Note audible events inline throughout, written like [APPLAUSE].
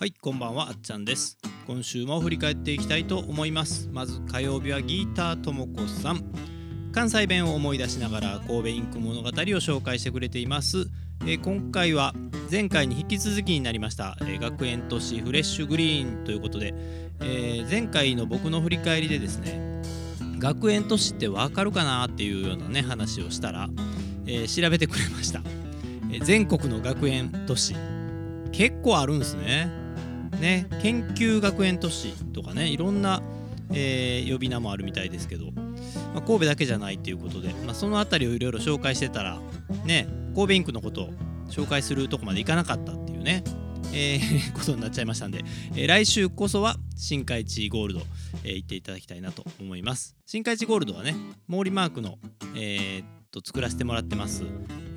はいこんばんはあっちゃんです。今週も振り返っていきたいと思います。まず火曜日はギーターともこさん。関西弁を思い出しながら神戸インク物語を紹介してくれています。えー今回は前回に引き続きになりました、えー学園都市フレッシュグリーンということで、えー前回の僕の振り返りでですね学園都市ってわかるかなっていうようなね話をしたら、えー調べてくれました、えー全国の学園都市結構あるんですね。ね研究学園都市とかねいろんな、えー呼び名もあるみたいですけど、まあ、神戸だけじゃないっていうことで、まあ、その辺りをいろいろ紹介してたらね神戸インクのことを紹介するとこまでいかなかったっていうね、えー [LAUGHS] ことになっちゃいましたんで、えー来週こそは新海地ゴールド、えー行っていただきたいなと思います。新海地ゴールドはね毛利マークの、えーっと作らせてもらってます、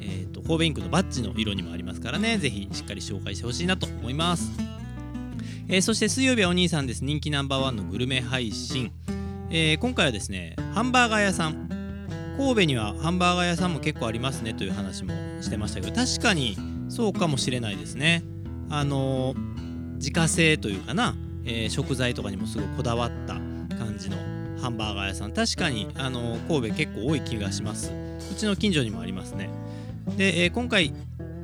えーっと神戸インクのバッジの色にもありますからねぜひしっかり紹介してほしいなと思います。えーそして水曜日はお兄さんです。人気ナンバーワンのグルメ配信、えー今回はですねハンバーガー屋さん。神戸にはハンバーガー屋さんも結構ありますねという話もしてましたけど確かにそうかもしれないですね。あのー自家製というかな、え食材とかにもすごいこだわった感じのハンバーガー屋さん。確かにあの神戸結構多い気がします。うちの近所にもありますね。で、え今回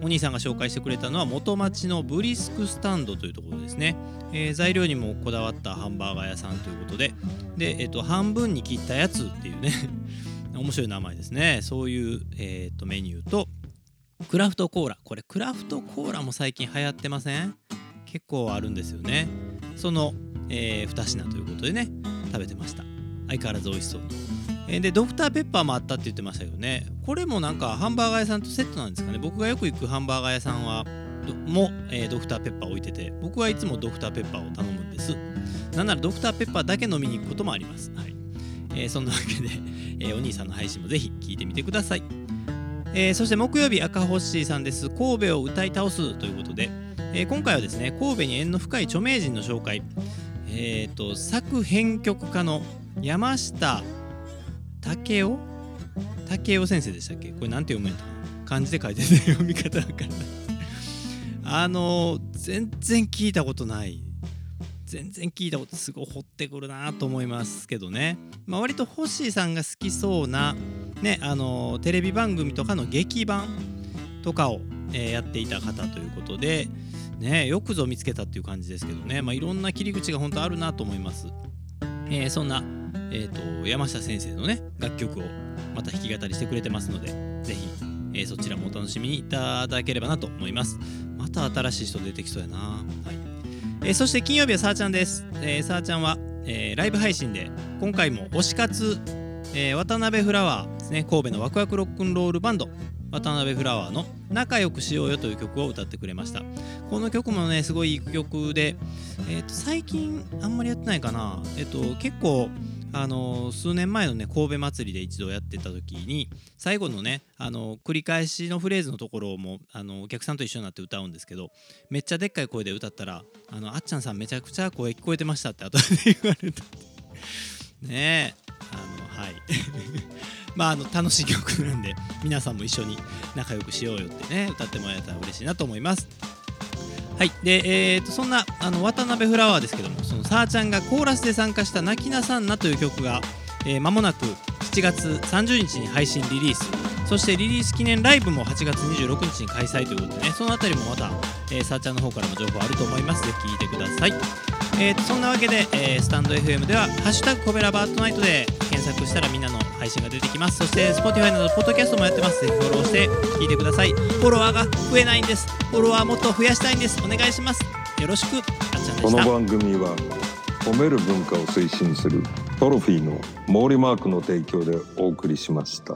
お兄さんが紹介してくれたのは元町のブリスクスタンドというところですね、えー材料にもこだわったハンバーガー屋さんということで。で、えー、と半分に切ったやつっていうね。[LAUGHS] 面白い名前ですね。そういう、えー、とメニューとクラフトコーラ。これクラフトコーラも最近流行ってません？結構あるんですよね。その、え2品ということでね食べてました。相変わらず美味しそう。でドクターペッパーもあったって言ってましたけどね。これもなんかハンバーガー屋さんとセットなんですかね。僕がよく行くハンバーガー屋さんはも、えードクターペッパー置いてて僕はいつもドクターペッパーを頼むんです。なんならドクターペッパーだけ飲みに行くこともあります。はい、えーそんなわけで、[LAUGHS] えーお兄さんの配信もぜひ聞いてみてください。えそして木曜日赤星さんです。神戸を歌い倒すということで、え今回はですね神戸に縁の深い著名人の紹介。えっ、と作編曲家の山下武雄？武雄先生でしたっけ？これなんて読むんやったかな？漢字で書いてて読み方わからあの全然聞いたことない。全然聞いたことすごい掘ってくるなと思いますけどね、まあ、割とホッシーさんが好きそうなねあのテレビ番組とかの劇版とかを、えーやっていた方ということでねよくぞ見つけたっていう感じですけどね、まあ、いろんな切り口が本当あるなと思います、えーそんな、えー、と山下先生のね楽曲をまた弾き語りしてくれてますのでぜひ、えーそちらもお楽しみにいただければなと思います。また新しい人出てきそうやな。はい。えーそして金曜日はさーちゃんです。えー、さーちゃんは、えライブ配信で今回も推し活、え渡辺フラワーですね。神戸のワクワクロックンロールバンド渡辺フラワーの「仲良くしようよ」という曲を歌ってくれました。この曲もねすごいいい曲で、えー、と最近あんまりやってないかな、えっと結構あの数年前のね神戸祭りで一度やってた時に最後のね、あの繰り返しのフレーズのところも、あのお客さんと一緒になって歌うんですけどめっちゃでっかい声で歌ったら「あのあっちゃんさんめちゃくちゃ声聞こえてました」って後で言われたねえ。あのはい。[LAUGHS] まああの楽しい曲なんで皆さんも一緒に仲良くしようよってね歌ってもらえたら嬉しいなと思います。はい。でえー、とそんなあの渡辺フラワーですけどもそのさーちゃんがコーラスで参加した「泣きなさんな」という曲が、えーもなく7月30日に配信リリース。そしてリリース記念ライブも8月26日に開催ということでねその辺りもまた、えー、さーちゃんの方からも情報あると思います。ぜひ聴いてください。えーそんなわけで、えースタンド FM では「ハッシュタグコベラバートナイト」で検索したらみんなの配信が出てきます。そして Spotify などポッドキャストもやってます。ぜひフォローして聞いてください。フォロワーが増えないんです。フォロワーもっと増やしたいんです。お願いします。よろしくあっちゃんでしたこの番組は褒める文化を推進するトロフィーの毛利マークの提供でお送りしました。